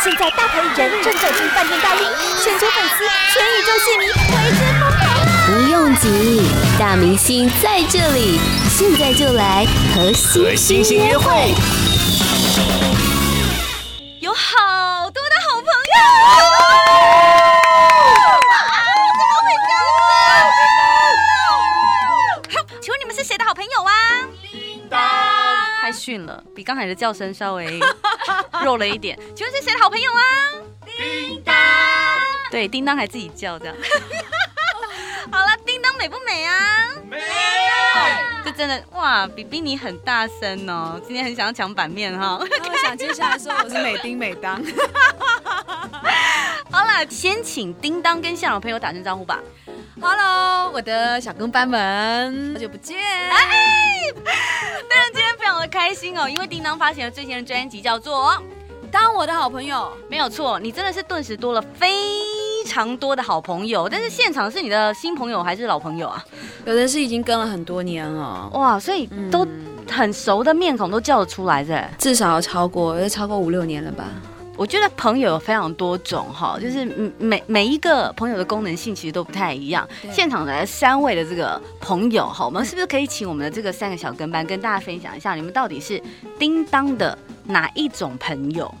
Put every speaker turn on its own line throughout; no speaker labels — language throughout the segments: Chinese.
现在大牌艺人正走进饭店大厅，全球粉丝、全宇宙戏迷为之疯狂。不用急，大明星在这里，现在就来和星星约会。
有好多的好朋友。好，请问你们是谁的好朋友啊？叮当，太逊了，比刚才的叫声稍微弱了一点。请问是谁的好朋友啊？叮当，对，叮当还自己叫这样。好了，叮当美不美啊？美。这真的哇，比比你很大声哦。今天很想要抢版面哈。
我想接下来说我是美叮美当。
好了，先请叮当跟现场朋友打声招呼吧。
Hello，我的小跟班们，好久不见。
哎，但是今天非常的开心哦，因为叮当发行了最新的专辑，叫做《
当我的好朋友》。
没有错，你真的是顿时多了非常多的好朋友。但是现场是你的新朋友还是老朋友啊？
有的是已经跟了很多年了，
哇，所以都很熟的面孔都叫得出来，的？
至少超过，有超过五六年了吧。
我觉得朋友有非常多种哈，就是每每一个朋友的功能性其实都不太一样。现场来三位的这个朋友哈，我们是不是可以请我们的这个三个小跟班跟大家分享一下，你们到底是叮当的哪一种朋友？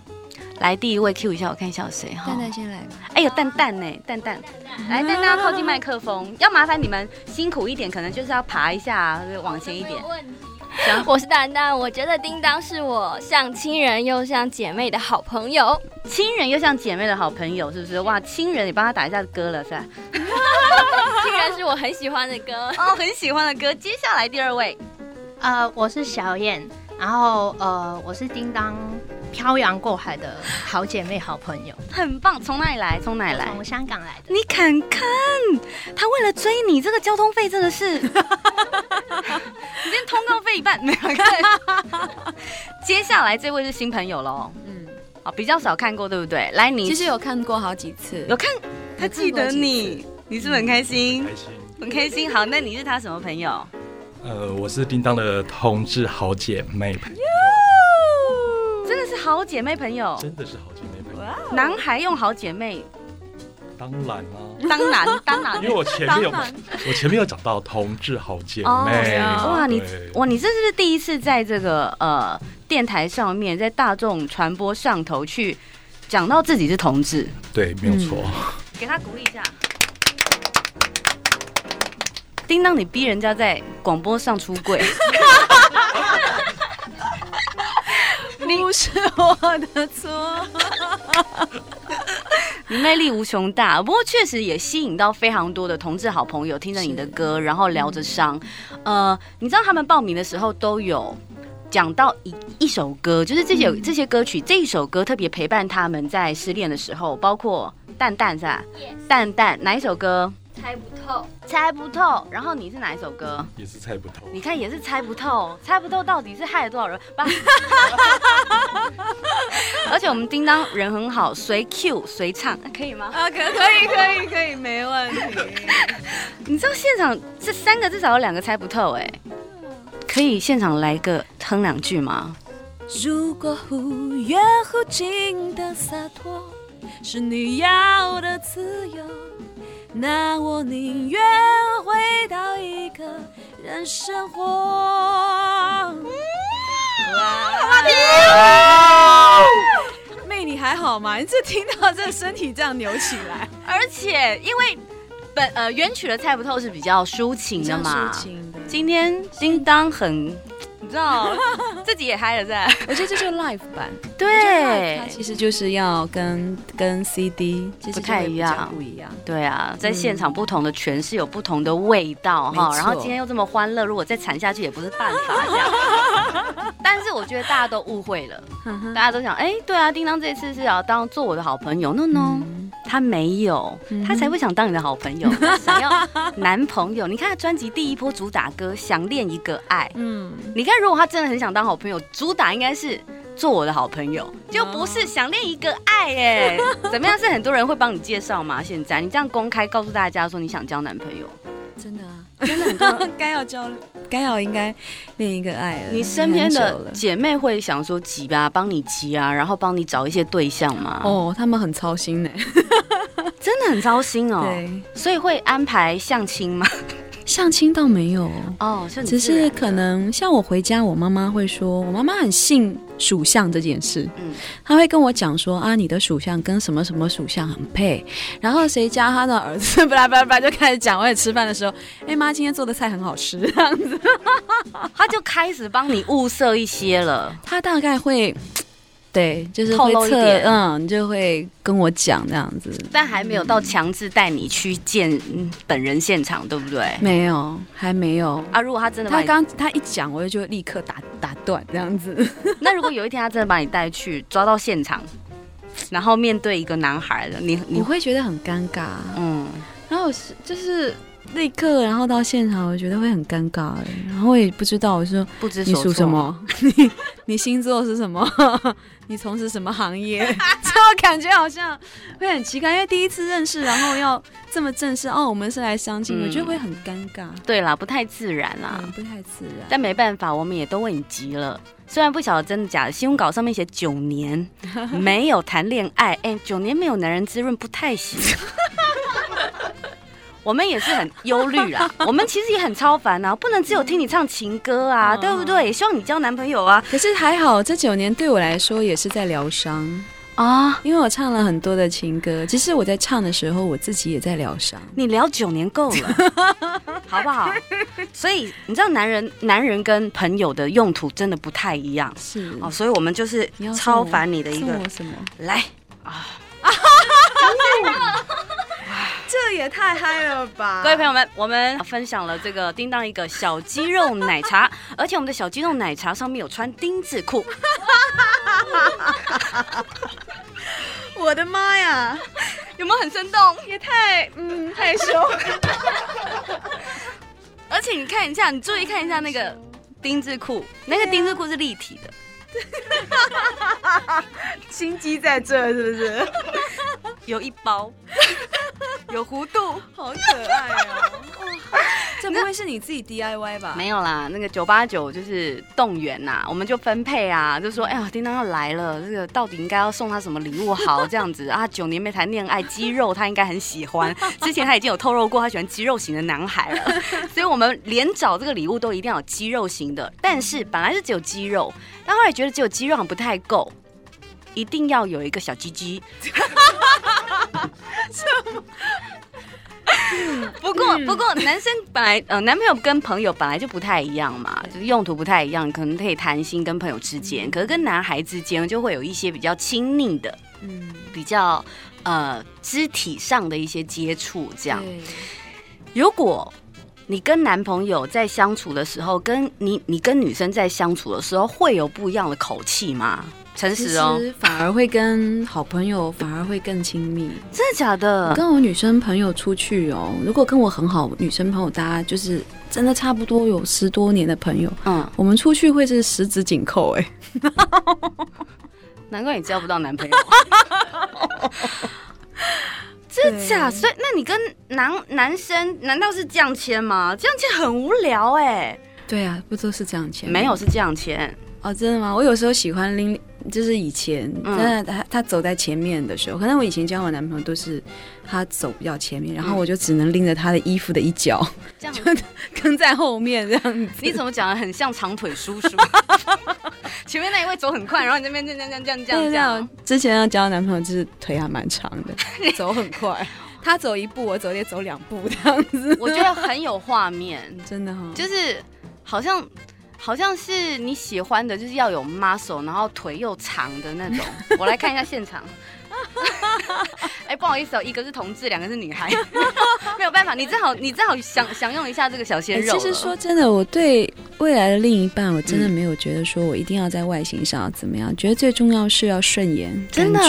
来，第一位 Q 一下，我看一下有谁哈。
蛋蛋先来吧。
哎呦，蛋蛋呢？蛋蛋，来，蛋蛋要靠近麦克风，要麻烦你们辛苦一点，可能就是要爬一下，往前一点。
行，我是蛋蛋，我觉得叮当是我像亲人又像姐妹的好朋友，
亲人又像姐妹的好朋友，是不是？哇，亲人，你帮他打一下歌了，是吧？
亲人是我很喜欢的歌
哦，很喜欢的歌。接下来第二位，
呃，我是小燕，然后呃，我是叮当漂洋过海的好姐妹、好朋友，
很棒。从哪里来？从哪里来？
从香港来的。
你看看，他为了追你，这个交通费真的是。你今天通告费一半 没有看。接下来这位是新朋友喽，嗯，好，比较少看过，对不对？来，你
其实有看过好几次，
有看，他记得你，你是不是很开心？开心，很开心。好，那你是他什么朋友？
呃，我是叮当的同志好姐妹朋友。
真的是好姐妹朋友，
真的是好姐妹朋友。
男孩用好姐妹。
当然啦，
当然当然，
因为我前面有我前面有讲到同志好姐妹，
哇你哇你这是不是第一次在这个呃电台上面，在大众传播上头去讲到自己是同志？
对，没有错。
给他鼓励一下。叮当，你逼人家在广播上出柜，
不是我的错。
你魅力无穷大，不过确实也吸引到非常多的同志好朋友，听着你的歌，然后聊着伤。呃，你知道他们报名的时候都有讲到一一首歌，就是这些这些歌曲，这一首歌特别陪伴他们在失恋的时候，包括蛋蛋是吧.蛋蛋哪一首歌？
猜不透，
猜不透。然后你是哪一首歌？
也是猜不透。
你看也是猜不透，猜不透到底是害了多少人？而且我们叮当人很好，随 Q 随唱，可以吗？
啊，可可以可以可以，没问题。
你知道现场这三个至少有两个猜不透哎，可以现场来个哼两句吗？
如果忽远忽近的洒脱是你要的自由。那我宁愿回到一个人生活。
哇！妹，你还好吗？你这听到这身体这样扭起来，
而且因为本呃原曲的猜不透是比较抒情的嘛，抒情的。今天叮当很。你知道自己也嗨了在，
我觉得这就是 live 版，
对，
它其实就是要跟跟 CD
不太一样，
不一样，
对啊，在现场不同的诠释有不同的味道哈，然后今天又这么欢乐，如果再惨下去也不是办法这样。但是我觉得大家都误会了，大家都想，哎，对啊，叮当这次是要当做我的好朋友，no no。他没有，他才会想当你的好朋友，想要男朋友。你看他专辑第一波主打歌《想恋一个爱》，嗯，你看如果他真的很想当好朋友，主打应该是做我的好朋友，就不是想恋一个爱。哎，怎么样？是很多人会帮你介绍吗？现在你这样公开告诉大家说你想交男朋友，
真的啊，
真的很重要。
该要交，该要应该另一个爱了。
你身边的姐妹会想说急吧，帮你急啊，然后帮你找一些对象吗？
哦，他们很操心呢，
真的很操心哦。
对，
所以会安排相亲吗？
相亲倒没有。
哦，
只是可能像我回家，我妈妈会说，我妈妈很信属相这件事，嗯，她会跟我讲说啊，你的属相跟什么什么属相很配，然后谁家他的儿子，巴拉巴拉巴拉就开始讲。我也吃饭的时候，哎妈，今天做的菜很好吃，这样子，
他就开始帮你物色一些了，
他大概会。对，就是会透露一点，嗯，你就会跟我讲这样子，
但还没有到强制带你去见本人现场，对不对？
没有，还没有
啊。如果他真的，
他刚他一讲，我就就立刻打打断这样子。
那如果有一天他真的把你带去抓到现场，然后面对一个男孩的，你你
会觉得很尴尬，嗯。然后是就是立刻，然后到现场，我觉得会很尴尬，然后我也不知道，我说
不知
你属什么，你你星座是什么？你从事什么行业？这我感觉好像会很奇怪，因为第一次认识，然后要这么正式哦，我们是来相亲，嗯、我觉得会很尴尬。
对啦，不太自然啦，
嗯、不太自然。
但没办法，我们也都为你急了。虽然不晓得真的假的，新闻稿上面写九年没有谈恋爱，哎、欸，九年没有男人滋润不太行。我们也是很忧虑啦，我们其实也很超凡啊，不能只有听你唱情歌啊，对不对？也希望你交男朋友啊。
可是还好，这九年对我来说也是在疗伤啊，因为我唱了很多的情歌。其实我在唱的时候，我自己也在疗伤。
你聊九年够了，好不好？所以你知道，男人男人跟朋友的用途真的不太一样，
是
哦。所以我们就是超凡你的一个
什么
来啊。
这也太嗨了吧！
各位朋友们，我们分享了这个叮当一个小鸡肉奶茶，而且我们的小鸡肉奶茶上面有穿丁字裤。
我的妈呀，
有没有很生动？
也太嗯害羞。
而且你看一下，你注意看一下那个丁字裤，那个丁字裤是立体的。
心机在这是不是？
有一包，有弧度，
好可爱哦！
这不会是你自己 DIY 吧？
没有啦，那个九八九就是动员呐，我们就分配啊，就说哎呀，叮当要来了，这个到底应该要送他什么礼物好？这样子啊，九年没谈恋爱，肌肉他应该很喜欢。之前他已经有透露过，他喜欢肌肉型的男孩了，所以我们连找这个礼物都一定要有肌肉型的。但是本来是只有肌肉，但后来觉得只有肌肉好像不太够。一定要有一个小鸡鸡。不 过不过，男生本来呃，男朋友跟朋友本来就不太一样嘛，就是用途不太一样，可能可以谈心跟朋友之间，可是跟男孩之间就会有一些比较亲密的，嗯，比较呃肢体上的一些接触。这样，如果你跟男朋友在相处的时候，跟你你跟女生在相处的时候，会有不一样的口气吗？诚实哦，
反而会跟好朋友反而会更亲密。
真的假的？
跟我女生朋友出去哦，如果跟我很好女生朋友，大家就是真的差不多有十多年的朋友，嗯，我们出去会是十指紧扣哎。
难怪你交不到男朋友。真的假？所以那你跟男男生难道是这样签吗？这样签很无聊哎。
对啊，不都是这样签？
没有是这样签
哦，真的吗？我有时候喜欢拎。就是以前，真的他他走在前面的时候，可能我以前交我男朋友都是他走比较前面，然后我就只能拎着他的衣服的一角，这样就 跟在后面这样子。
你怎么讲的很像长腿叔叔？前面那一位走很快，然后你这边这样这样这样这样这样。
之前要交男朋友就是腿还蛮长的，走很快，他走一步我走也走两步这样子。
我觉得很有画面，
真的哈，
就是好像。好像是你喜欢的，就是要有 muscle，然后腿又长的那种。我来看一下现场。哎、欸，不好意思哦，一个是同志，两个是女孩，没有办法。你正好，你正好享享用一下这个小鲜肉、欸。
其实说真的，我对未来的另一半，我真的没有觉得说我一定要在外形上要怎么样，嗯、觉得最重要是要顺眼，真的。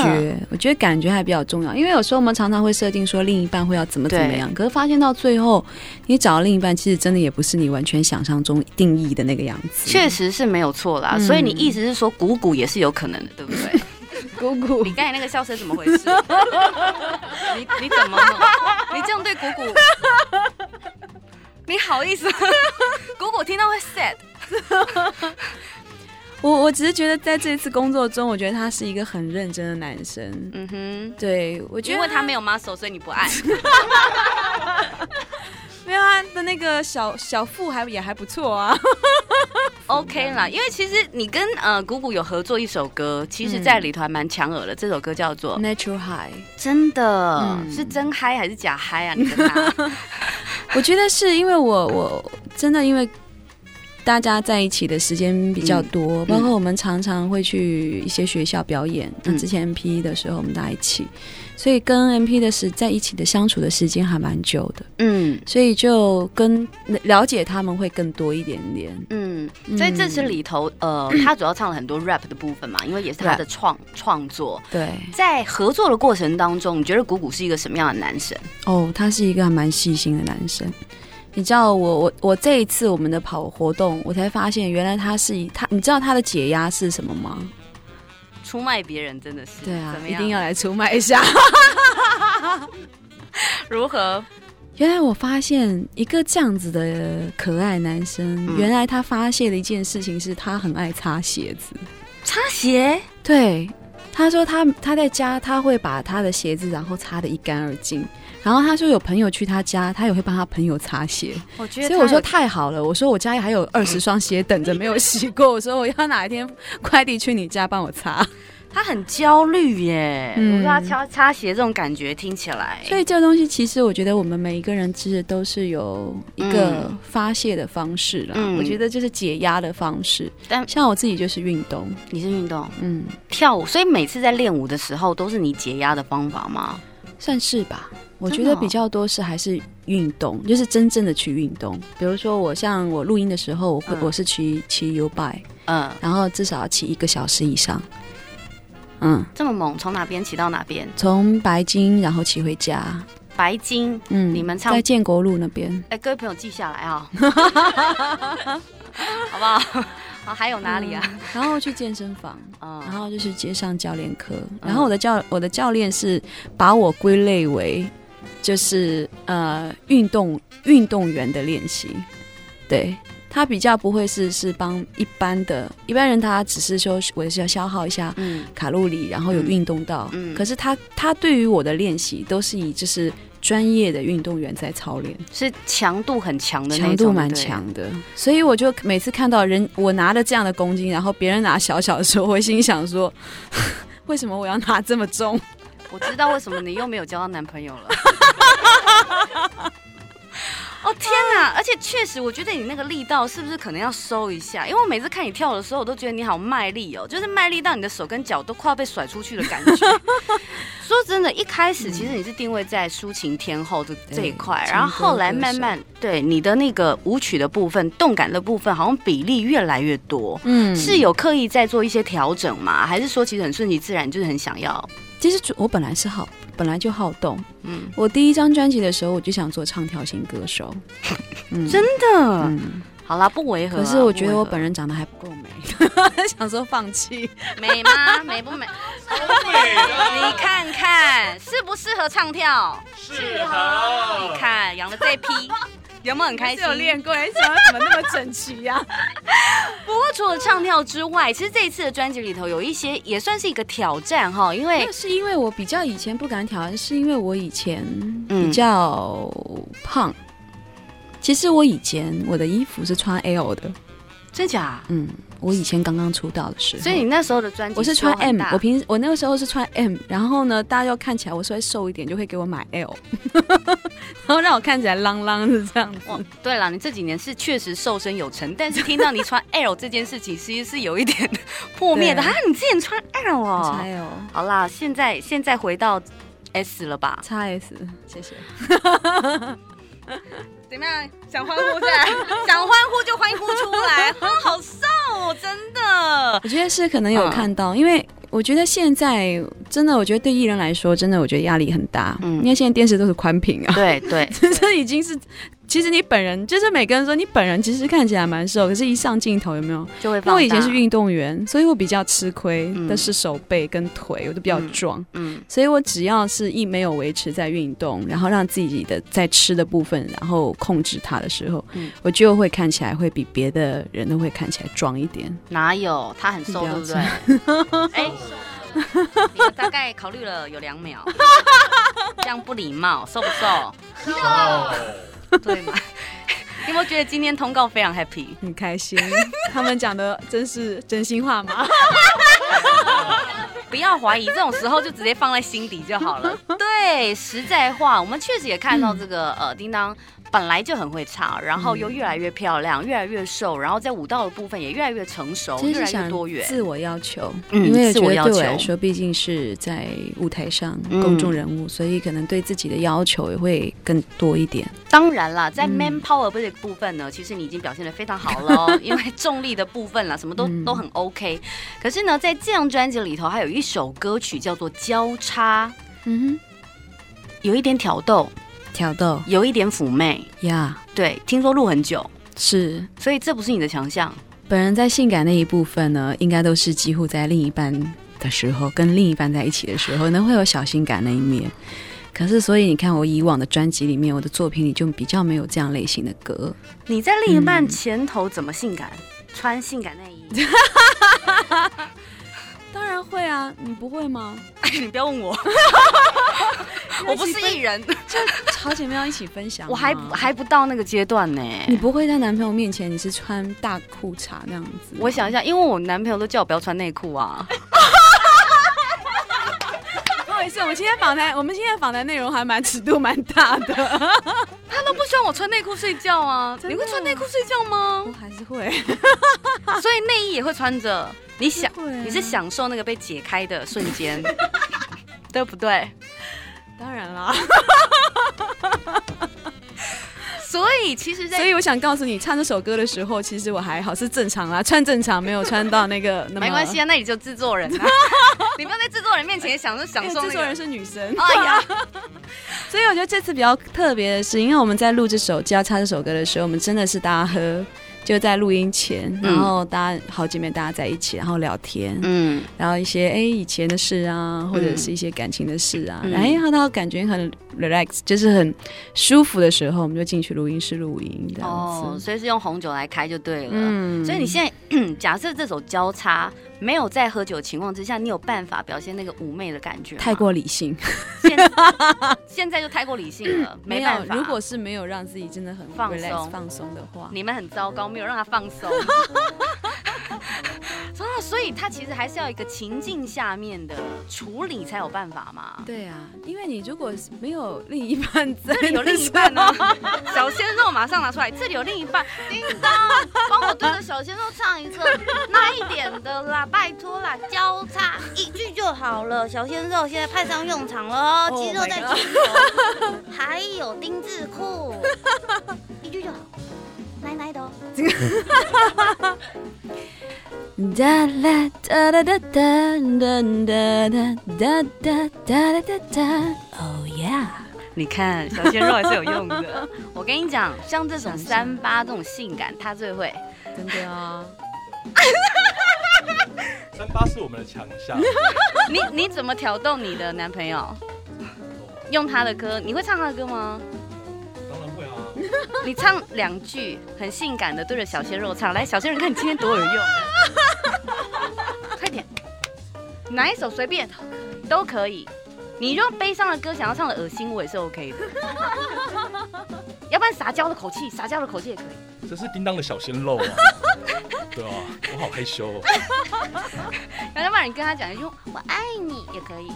我觉得感觉还比较重要，因为有时候我们常常会设定说另一半会要怎么怎么样，可是发现到最后，你找到另一半，其实真的也不是你完全想象中定义的那个样子。
确实是没有错啦，嗯、所以你意思是说，鼓鼓也是有可能的，对不对？
鼓鼓，
你刚才那个笑声怎么回事？你你怎么了？你这样对姑姑？你好意思？姑姑听到会 sad。
我我只是觉得在这次工作中，我觉得他是一个很认真的男生。嗯哼，对，我觉得
因为他没有 muscle，所以你不爱。
没有啊，的那个小小腹还也还不错啊。
OK 啦，因为其实你跟呃谷谷有合作一首歌，其实在里头还蛮抢耳的。这首歌叫做
Natural High，
真的、嗯、是真嗨还是假嗨啊？你跟他？
我觉得是因为我我真的因为。大家在一起的时间比较多，嗯、包括我们常常会去一些学校表演。那、嗯、之前 MP 的时候，我们在一起，所以跟 MP 的时在一起的相处的时间还蛮久的。嗯，所以就跟了解他们会更多一点点。嗯，
所以这次里头，呃，他主要唱了很多 rap 的部分嘛，因为也是他的创创作。对，在合作的过程当中，你觉得鼓鼓是一个什么样的男生？
哦，他是一个还蛮细心的男生。你知道我我我这一次我们的跑活动，我才发现原来他是他，你知道他的解压是什么吗？
出卖别人真的是
对啊，一定要来出卖一下。
如何？
原来我发现一个这样子的可爱男生，嗯、原来他发泄的一件事情是他很爱擦鞋子。
擦鞋？
对，他说他他在家他会把他的鞋子然后擦得一干二净。然后他说有朋友去他家，他也会帮他朋友擦鞋。我觉得，所以我说太好了。我说我家里还有二十双鞋等着没有洗过。我说我要哪一天快递去你家帮我擦。
他很焦虑耶。嗯，我说他擦擦鞋这种感觉听起来。
所以这个东西其实我觉得我们每一个人其实都是有一个发泄的方式啦。嗯，我觉得就是解压的方式。但像我自己就是运动，
你是运动，嗯，跳舞。所以每次在练舞的时候都是你解压的方法吗？
算是吧。我觉得比较多是还是运动，就是真正的去运动。比如说我像我录音的时候，我会我是骑骑 U bike，嗯，然后至少要骑一个小时以上。
嗯，这么猛，从哪边骑到哪边？
从白金然后骑回家。
白金，嗯，你们唱
在建国路那边。
哎，各位朋友记下来啊，好不好？啊，还有哪里啊？
嗯、然后去健身房，嗯、然后就是接上教练课。然后我的教我的教练是把我归类为。就是呃，运动运动员的练习，对，他比较不会是是帮一般的一般人，他只是说我是要消耗一下卡路里，嗯、然后有运动到。嗯，可是他他对于我的练习都是以就是专业的运动员在操练，
是强度很强的，
强度蛮强的。所以我就每次看到人我拿了这样的公斤，然后别人拿小小的时候，我会心想说，为什么我要拿这么重？
我知道为什么你又没有交到男朋友了。哦天哪！而且确实，我觉得你那个力道是不是可能要收一下？因为我每次看你跳的时候，我都觉得你好卖力哦，就是卖力到你的手跟脚都快要被甩出去的感觉。说真的，一开始其实你是定位在抒情天后的这一块，然后后来慢慢对你的那个舞曲的部分、动感的部分，好像比例越来越多。嗯，是有刻意在做一些调整吗？还是说其实很顺其自然，就是很想要？
其实我本来是好，本来就好动。嗯，我第一张专辑的时候，我就想做唱跳型歌手。
嗯、真的？嗯，好啦，不违和、啊。
可是我觉得我本人长得还不够美，想说放弃。
美吗？美不美？你看看适不适合唱跳？适合。你看养的这批。有没有很开心？有练过，
哎，怎么怎么那么整齐呀？
不过除了唱跳之外，其实这一次的专辑里头有一些也算是一个挑战哈，因为
是因为我比较以前不敢挑战，是因为我以前比较胖。嗯、其实我以前我的衣服是穿 L 的，
真假？
嗯。我以前刚刚出道的时候，
所以你那时候的专辑
我是穿 M，我平时我那个时候是穿 M，然后呢，大家要看起来我稍微瘦一点，就会给我买 L，然后让我看起来啷啷是这样子。哦，
对了，你这几年是确实瘦身有成，但是听到你穿 L 这件事情，其实是有一点破灭的哈你之前穿 L 哦，L。好啦，现在现在回到 S 了吧
？XS，谢谢。
怎么样？想欢呼是吧？想欢呼就欢呼出来，好瘦哦，真的。
我觉得是可能有看到，嗯、因为我觉得现在真的，我觉得对艺人来说，真的我觉得压力很大。嗯，因为现在电视都是宽屏啊，
对 对，
这已经是其实你本人就是每个人说你本人其实看起来蛮瘦，可是一上镜头有没有
就会？因
为我以前是运动员，所以我比较吃亏的是手背跟腿，我都比较壮。
嗯，嗯，
所以我只要是一没有维持在运动，然后让自己的在吃的部分，然后控制它的时候，嗯，我就会看起来会比别的人都会看起来壮一点。
哪有？他很瘦，对不对？哎。你们大概考虑了有两秒，这样不礼貌，瘦不瘦？瘦，对嘛 你有没有觉得今天通告非常 happy，
很开心？他们讲的真是真心话吗？
不要怀疑，这种时候就直接放在心底就好了。对，实在话，我们确实也看到这个、嗯、呃，叮当。本来就很会唱，然后又越来越漂亮，嗯、越来越瘦，然后在舞蹈的部分也越来越成熟，越来越多元。
自我要求，嗯、因为自我要求来说，毕竟是在舞台上公众人物，嗯，所以可能对自己的要求也会更多一点。
当然啦，在 man power 这个部分呢，嗯，其实你已经表现的非常好了，因为重力的部分啦，什么都，嗯、都很 OK。可是呢，在这张专辑里头，还有一首歌曲叫做《交叉》，嗯哼，有一点挑逗。
挑逗，
有一点妩媚
呀。
Yeah. 对，听说录很久，
是，
所以这不是你的强项。
本人在性感那一部分呢，应该都是几乎在另一半的时候，跟另一半在一起的时候，呢会有小性感那一面。可是，所以你看我以往的专辑里面，我的作品里就比较没有这样类型的歌。
你在另一半前头怎么性感？嗯、穿性感内衣？
当然会啊，你不会吗？
你不要问我，我不是艺人，
就好姐妹要一起分享。
我还还不到那个阶段呢。
你不会在男朋友面前你是穿大裤衩那样子？
我想一下，因为我男朋友都叫我不要穿内裤啊。
不好意思，我们今天访谈，我们今天访谈内容还蛮尺度蛮大的。
他都不希望我穿内裤睡觉啊？你会穿内裤睡觉吗？
我还是会，
所以内衣也会穿着。你想，你是享受那个被解开的瞬间，对不对？
当然啦。
所以其实，
所以我想告诉你，唱这首歌的时候，其实我还好是正常啦，穿正常，没有穿到那个。那
没关系啊，那你就制作人啊，你不要在制作人面前享受享受。
制作人是女生。哎呀，所以我觉得这次比较特别的是，因为我们在录这首《交叉》这首歌的时候，我们真的是大家喝。就在录音前，然后大家好姐妹大家在一起，然后聊天，嗯，然后一些哎以前的事啊，或者是一些感情的事啊，哎、嗯，然后感觉很 relax，就是很舒服的时候，我们就进去录音室录音这样子。
哦，所以是用红酒来开就对了。嗯，所以你现在 假设这首交叉。没有在喝酒的情况之下，你有办法表现那个妩媚的感觉？
太过理性，
现在，现在就太过理性了，没办法。
如果是没有让自己真的很
放松
放松的话，
你们很糟糕，没有让他放松。所以他其实还是要一个情境下面的处理才有办法嘛。
对啊，因为你如果没有另一半在，
这里有另一半呢，小鲜肉马上拿出来，这里有另一半，叮当，帮我对着小鲜肉唱一个那一点的啦，拜托啦，交叉一句就好了。小鲜肉现在派上用场了，肌肉在紧绷，还有丁字裤，一句就好，奶奶的。哒啦哒哒哒哒哒哒哒哒哒哒哒，Oh yeah！你看小鲜肉还是有用的。我跟你讲，像这种三八这种性感，他最会。
真的啊！
三八是我们的强项。
你你怎么挑逗你的男朋友？用他的歌，你会唱他的歌吗？你唱两句很性感的，对着小鲜肉唱。来，小鲜肉，看你今天多有用。快点，哪一首随便都可以。你用悲伤的歌想要唱的恶心，我也是 OK 的。要不然撒娇的口气，撒娇的口气也可以。
这是叮当的小鲜肉啊。对啊，我好害羞哦。
要不然你跟他讲一句“我爱你”也可以。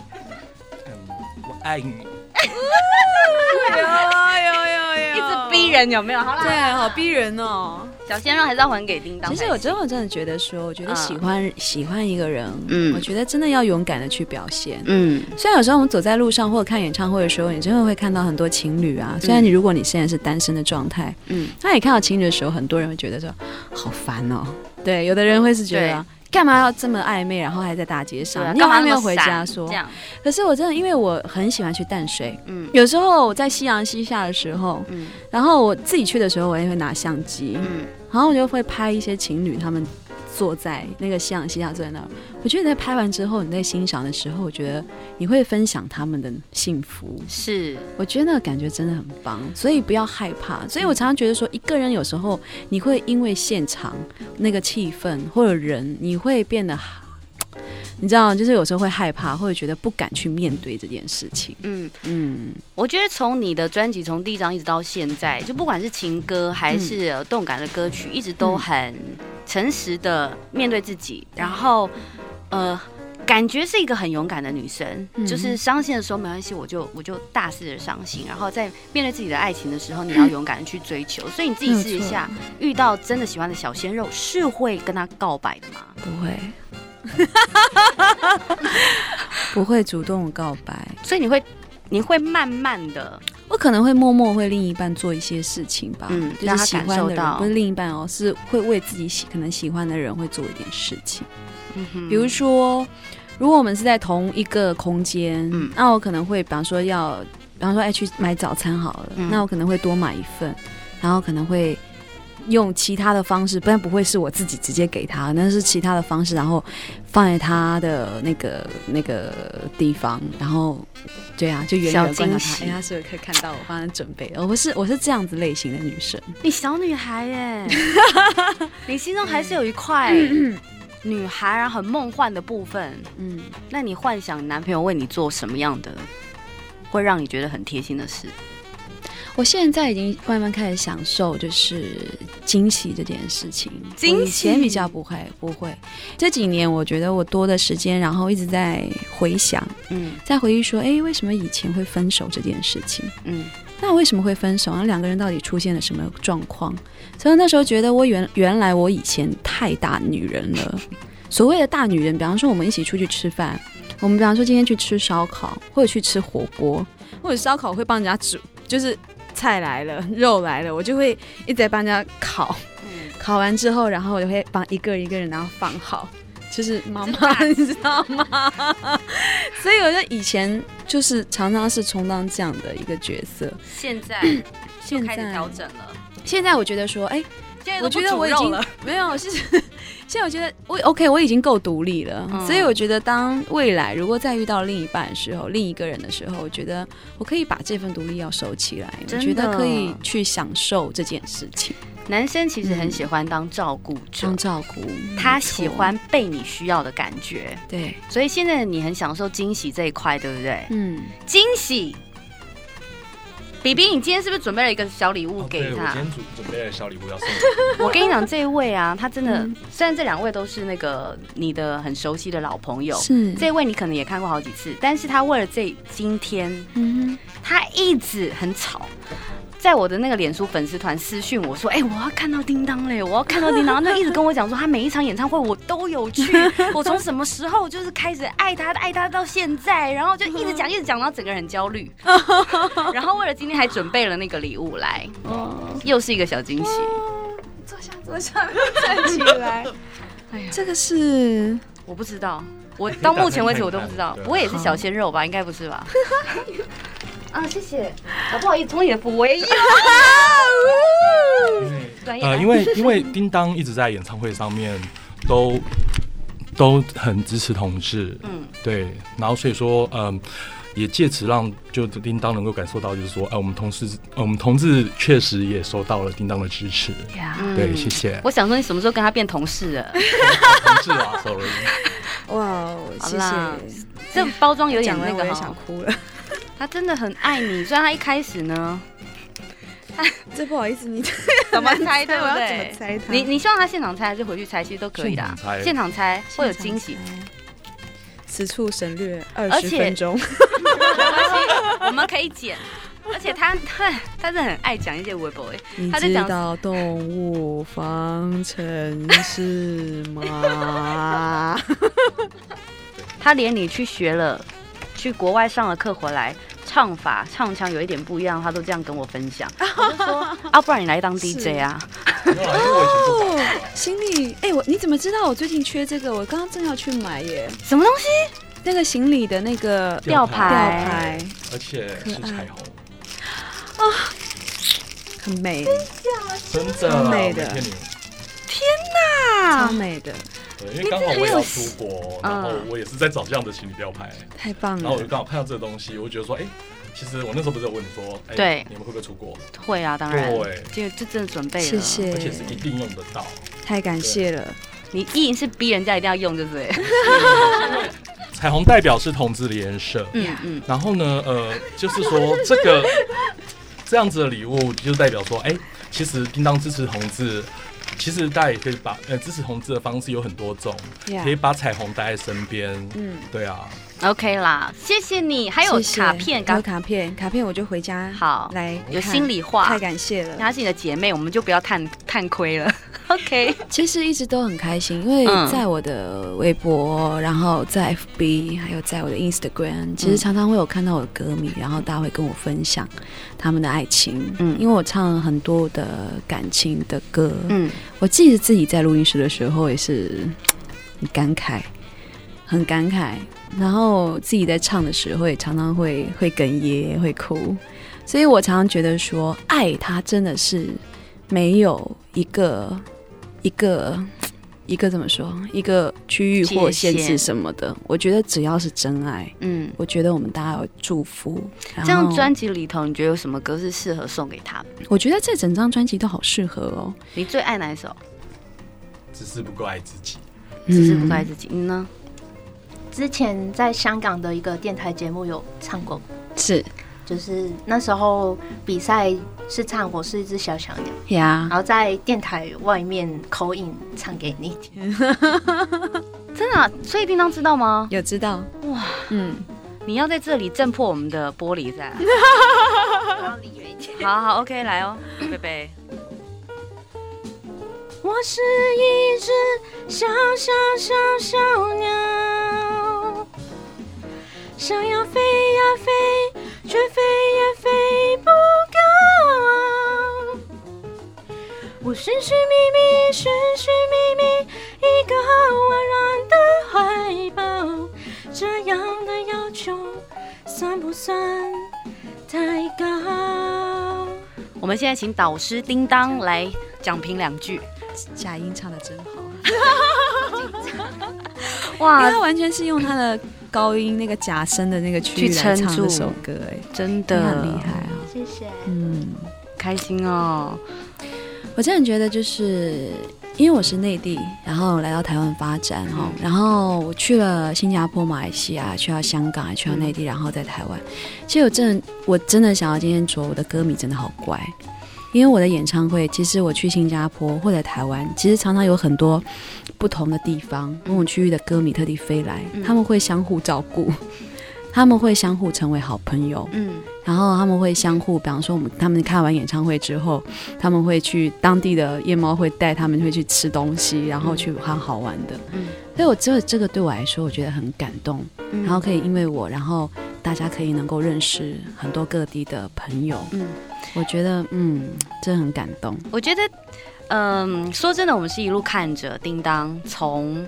嗯，我爱你。
有有有有，
一直逼人有没有？好啦，
对，好逼人哦。
小鲜肉还是要还给叮当。
其实我真的真的觉得说，我觉得喜欢、嗯、喜欢一个人，嗯，我觉得真的要勇敢的去表现，嗯。虽然有时候我们走在路上或者看演唱会的时候，你真的会看到很多情侣啊。虽然你如果你现在是单身的状态，嗯，那你看到情侣的时候，很多人会觉得说好烦哦。对，有的人会是觉得。干嘛要这么暧昧，然后还在大街上？
啊、
你干嘛没有回家说？
这样。
可是我真的，因为我很喜欢去淡水，嗯，有时候我在夕阳西下的时候，嗯，然后我自己去的时候，我也会拿相机，嗯，然后我就会拍一些情侣他们。坐在那个夕阳西下，坐在那儿，我觉得在拍完之后，你在欣赏的时候，我觉得你会分享他们的幸福。
是，
我觉得那个感觉真的很棒，所以不要害怕。所以我常常觉得说，一个人有时候你会因为现场那个气氛或者人，你会变得。你知道，就是有时候会害怕，或者觉得不敢去面对这件事情。嗯
嗯，我觉得从你的专辑从第一张一直到现在，就不管是情歌还是动感的歌曲，嗯、一直都很诚实的面对自己，然后呃，感觉是一个很勇敢的女生。嗯、就是伤心的时候没关系，我就我就大肆的伤心，然后在面对自己的爱情的时候，你要勇敢的去追求。所以你自己试一下，遇到真的喜欢的小鲜肉，是会跟他告白的吗？
不会。不会主动告白，
所以你会，你会慢慢的，
我可能会默默为另一半做一些事情吧，嗯，让他感受到，不是另一半哦，是会为自己喜可能喜欢的人会做一点事情，嗯哼，比如说，如果我们是在同一个空间，嗯，那我可能会，比方说要，比方说哎去买早餐好了，嗯，那我可能会多买一份，然后可能会。用其他的方式，不然不会是我自己直接给他，那是其他的方式，然后放在他的那个那个地方，然后对啊，就远远观察他，哎，他是不是可以看到我帮他准备？我是我是这样子类型的女生，
你小女孩耶，你心中还是有一块女孩啊，很梦幻的部分。嗯，那你幻想男朋友为你做什么样的，会让你觉得很贴心的事？
我现在已经慢慢开始享受，就是惊喜这件事情。惊喜？以前比较不会，不会。这几年我觉得我多的时间，然后一直在回想，嗯，在回忆说，哎，为什么以前会分手这件事情？嗯，那为什么会分手？那两个人到底出现了什么状况？所以那时候觉得我原原来我以前太大女人了。所谓的大女人，比方说我们一起出去吃饭，我们比方说今天去吃烧烤，或者去吃火锅，或者烧烤会帮人家煮，就是。菜来了，肉来了，我就会一直在帮人家烤。嗯、烤完之后，然后我就会帮一个一个人然后放好，就是妈妈，你知道吗？所以我就以前就是常常是充当这样的一个角色。
现在现在调整了。
现在我觉得说，哎、欸，我觉得我已经没有是。现在我觉得我 OK，我已经够独立了，嗯、所以我觉得当未来如果再遇到另一半的时候，另一个人的时候，我觉得我可以把这份独立要收起来，我觉得可以去享受这件事情。
男生其实很喜欢当照顾者，
当照顾，
他喜欢被你需要的感觉。
对，
所以现在你很享受惊喜这一块，对不对？嗯，惊喜。比比，你今天是不是准备了一个小礼物给他？
我今天准准备了小礼物要送
我跟你讲，这一位啊，他真的，嗯、虽然这两位都是那个你的很熟悉的老朋友，是这位你可能也看过好几次，但是他为了这今天，嗯，他一直很吵。在我的那个脸书粉丝团私讯我说：“哎、欸，我要看到叮当嘞，我要看到叮当。”他一直跟我讲说，他每一场演唱会我都有去。我从什么时候就是开始爱他，爱他到现在，然后就一直讲，一直讲，然后整个人很焦虑。然后为了今天还准备了那个礼物来，又是一个小惊喜。
坐下，坐下，站起来。哎呀，这个是
我不知道，我到目前为止我都不知道，不会也是小鲜肉吧？应该不是吧？啊，谢谢。啊，不好意思，从你的福为有。
呃，因为因为叮当一直在演唱会上面都都很支持同志，嗯，对。然后所以说，嗯、呃，也借此让就叮当能够感受到，就是说，呃，我们同事，呃，我们同志确实也收到了叮当的支持。呀，对，谢谢。
我想说，你什么时候跟他变同事了？
同事啊，sorry。
哇，谢谢。
这包装有点那个，
我也想哭了。
他真的很爱你，虽然他一开始呢，
他这不好意思，你
怎么猜对不对？
怎么猜他？
你你希望他现场猜还是回去猜？其实都可以的，现场猜会有惊喜。
此处省略二十分钟，
我们可以剪。而且他 他他是很爱讲一些微博诶，
你知道动物方程式吗？
他连你去学了。去国外上了课回来，唱法唱腔有一点不一样，他都这样跟我分享。我就说啊，不然你来当 DJ 啊？
哦，
行李，哎，我你怎么知道我最近缺这个？我刚刚正要去买耶。
什么东西？
那个行李的那个
吊牌，
吊牌，
而且是彩虹。
啊，很美，
真的，
超美的，
天哪，
超美的。
对，因为刚好我也要出国，然后我也是在找这样的情侣标牌，
太棒了。
然后我就刚好看到这个东西，我就觉得说，哎。其实我那时候不是有问你说，哎，
对，
你们会不会出国？
会啊，当然。
对，
就就真的准备了，
谢谢，
而且是一定用得到。
太感谢了，
你硬是逼人家一定要用，对不对？
彩虹代表是同志的颜色，嗯嗯。然后呢，呃，就是说这个 这样子的礼物，就代表说，哎，其实叮当支持同志。其实大家也可以把呃支持同志的方式有很多种，Yeah. 可以把彩虹带在身边。嗯，对啊。
OK 啦，谢谢你。还有卡片，
有卡片，卡片我就回家
好
来
有心里话，
太感谢了。
她是你的姐妹，我们就不要探探亏了。OK，
其实一直都很开心，因为在我的微博，然后在 FB，还有在我的 Instagram，其实常常会有看到我的歌迷，然后大家会跟我分享他们的爱情。嗯，因为我唱了很多的感情的歌。嗯，我记得自己在录音室的时候也是很感慨，很感慨。然后自己在唱的时候也常常会会哽咽，会哭。所以我常常觉得说，爱它真的是没有一个。一个一个怎么说？一个区域或限制什么的，我觉得只要是真爱，嗯，我觉得我们大家有祝福。
这张专辑里头，你觉得有什么歌是适合送给他们？
我觉得这整张专辑都好适合哦。
你最爱哪一首？
只是不够爱自己，
只是不够爱自己。你呢？
之前在香港的一个电台节目有唱过，
是。
就是那时候比赛是唱我是一只小小鸟
呀，
然后在电台外面口音唱给你听，
真的、啊？所以叮当知道吗？
有知道。哇，嗯，
你要在这里震破我们的玻璃在，
然后离远一点，
好好 OK 来哦，贝贝，
我是一只小小小小鸟，想要飞呀飞。却飞也飞不高，我寻寻觅觅，寻寻觅觅一个温暖的怀抱，这样的要求算不算太高？
我们现在请导师叮当来讲评两句。
假音唱的真好，哇，他完全是用他的。高音那个假声的那个区域来唱这首歌，哎，
真的
很厉害啊！
谢谢，
嗯，开心哦。
我真的觉得，就是因为我是内地，然后来到台湾发展哈，然后我去了新加坡、马来西亚，去到香港，去到内地，然后在台湾。其实我真的，我真的想要今天说，我的歌迷真的好乖。因为我的演唱会，其实我去新加坡或者台湾，其实常常有很多不同的地方，不同区域的歌迷特地飞来，嗯、他们会相互照顾，他们会相互成为好朋友，嗯，然后他们会相互，比方说我们他们看完演唱会之后，他们会去当地的夜猫会带他们会去吃东西，然后去看好玩的，嗯，所以我这这个对我来说，我觉得很感动，嗯、然后可以因为我，然后。大家可以能够认识很多各地的朋友，嗯，我觉得，嗯，真的很感动。
我觉得，嗯，说真的，我们是一路看着叮当从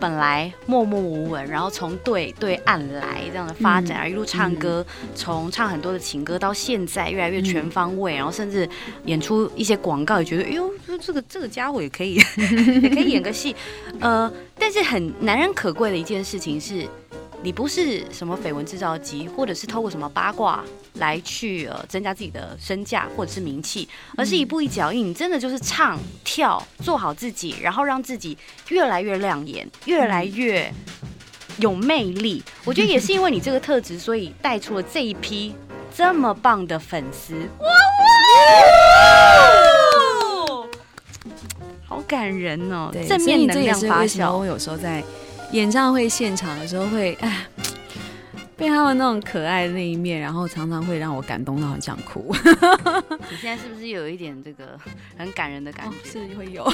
本来默默无闻，然后从对对岸来这样的发展，而一路唱歌，从、嗯、唱很多的情歌到现在越来越全方位，嗯、然后甚至演出一些广告，也觉得，哎呦，这个这个家伙也可以，也可以演个戏，呃，但是很难人可贵的一件事情是。你不是什么绯闻制造机，或者是透过什么八卦来去呃增加自己的身价或者是名气，而是一步一脚印，你真的就是唱跳做好自己，然后让自己越来越亮眼，越来越有魅力。我觉得也是因为你这个特质，所以带出了这一批这么棒的粉丝。哇哇！好感人哦，
对
正面能量发酵。
我有时候在。演唱会现场的时候会，哎，被他们那种可爱的那一面，然后常常会让我感动到很想哭。
你现在是不是有一点这个很感人的感觉？哦、
是会有。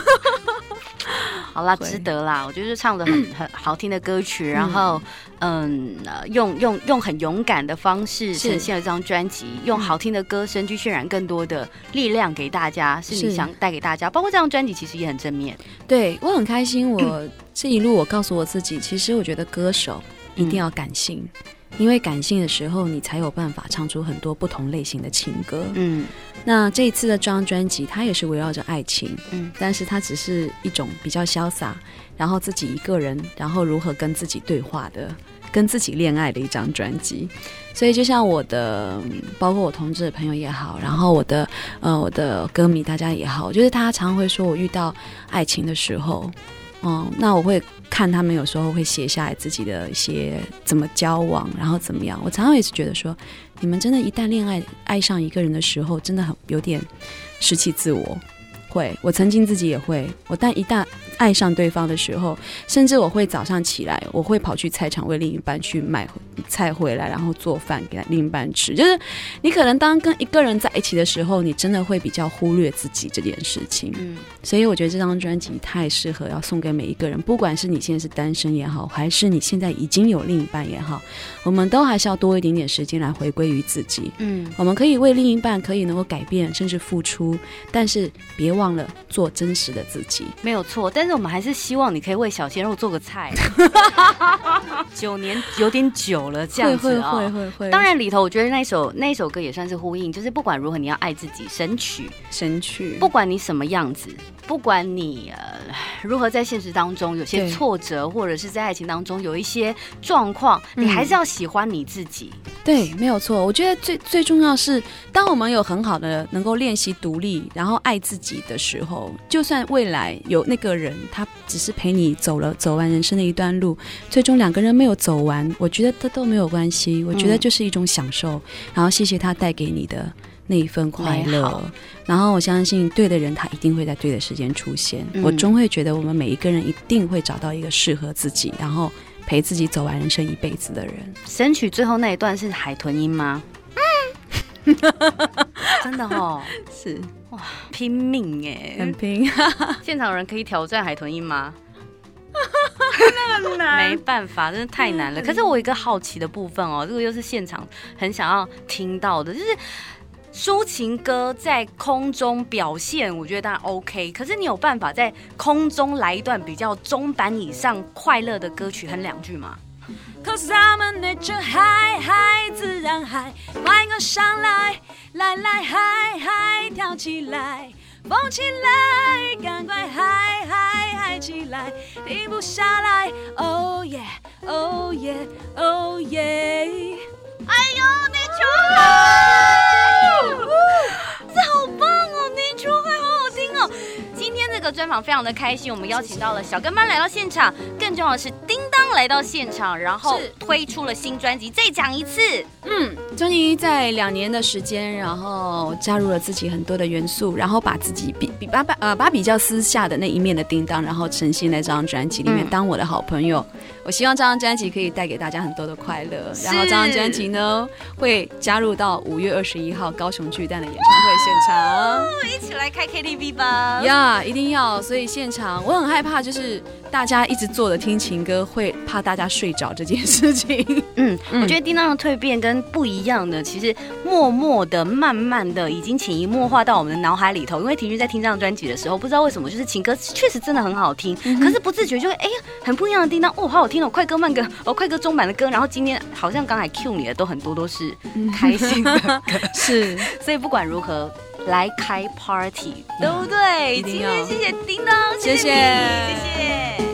好啦，值得啦！我觉得是唱的很 很好听的歌曲，然后嗯，用用用很勇敢的方式呈现了这张专辑，用好听的歌声去渲染更多的力量给大家，是你想带给大家。包括这张专辑其实也很正面。
对，我很开心，我这一路我告诉我自己，其实我觉得歌手一定要感性。因为感性的时候，你才有办法唱出很多不同类型的情歌。嗯，那这一次的这张专辑，它也是围绕着爱情，嗯，但是它只是一种比较潇洒，然后自己一个人，然后如何跟自己对话的，跟自己恋爱的一张专辑。所以，就像我的，包括我同志的朋友也好，然后我的呃我的歌迷大家也好，就是他常常会说我遇到爱情的时候，嗯，那我会。看他们有时候会写下来自己的一些怎么交往，然后怎么样。我常常也是觉得说，你们真的，一旦恋爱爱上一个人的时候，真的很有点失去自我。会，我曾经自己也会。我但一旦爱上对方的时候，甚至我会早上起来，我会跑去菜场为另一半去买菜回来，然后做饭给他另一半吃。就是你可能当跟一个人在一起的时候，你真的会比较忽略自己这件事情。嗯，所以我觉得这张专辑太适合要送给每一个人，不管是你现在是单身也好，还是你现在已经有另一半也好，我们都还是要多一点点时间来回归于自己。嗯，我们可以为另一半可以能够改变，甚至付出，但是别忘。了做真实的自己，
没有错。但是我们还是希望你可以为小鲜肉做个菜。九年有点久了，这样子啊、哦，会会会会。当然里头，我觉得那首那首歌也算是呼应，就是不管如何，你要爱自己，神曲
神曲。
不管你什么样子，不管你呃如何在现实当中有些挫折，或者是在爱情当中有一些状况，你还是要喜欢你自己。
对，没有错。我觉得最最重要是，当我们有很好的能够练习独立，然后爱自己的时候，就算未来有那个人，他只是陪你走了走完人生的一段路，最终两个人没有走完，我觉得这都没有关系。我觉得就是一种享受，嗯、然后谢谢他带给你的那一份快乐。然后我相信，对的人他一定会在对的时间出现。嗯、我终会觉得，我们每一个人一定会找到一个适合自己，然后陪自己走完人生一辈子的人。
神曲最后那一段是海豚音吗？真的哦，
是
哇，拼命哎，
很拼。
现场有人可以挑战海豚音吗？
那么难，
没办法，真的太难了。可是我有一个好奇的部分哦，这个又是现场很想要听到的，就是抒情歌在空中表现，我觉得当然 OK。可是你有办法在空中来一段比较中版以上快乐的歌曲，哼两句吗
？Cause I'm a nature high high 自然 high，快跟上来，来来嗨嗨跳起来，蹦起来，赶快嗨嗨嗨起来，停不下来，Oh yeah，Oh yeah，Oh yeah，
哎呦，nature，这个专访非常的开心，我们邀请到了小跟班来到现场，更重要的是叮当来到现场，然后推出了新专辑。再讲一次，
嗯，终于在两年的时间，然后加入了自己很多的元素，然后把自己比比把把呃把比较私下的那一面的叮当，然后呈现在这张专辑里面，当我的好朋友。我希望这张专辑可以带给大家很多的快乐，然后这张专辑呢会加入到五月二十一号高雄巨蛋的演唱会现场，
一起来开 KTV 吧！
呀，yeah, 一定要！所以现场我很害怕，就是大家一直坐着听情歌，会怕大家睡着这件事情。
嗯，嗯我觉得叮当的蜕变跟不一样的，其实默默的、慢慢的已经潜移默化到我们的脑海里头。因为婷君在听这张专辑的时候，不知道为什么，就是情歌确实真的很好听，嗯、可是不自觉就会哎呀，很不一样的叮当哦，好好听哦，快歌慢歌哦，快歌中版的歌。然后今天好像刚才 cue 你的都很多都是开心的歌，
是。
所以不管如何。来开 party，对不对？
一定要。
今天谢谢叮当，谢谢。谢谢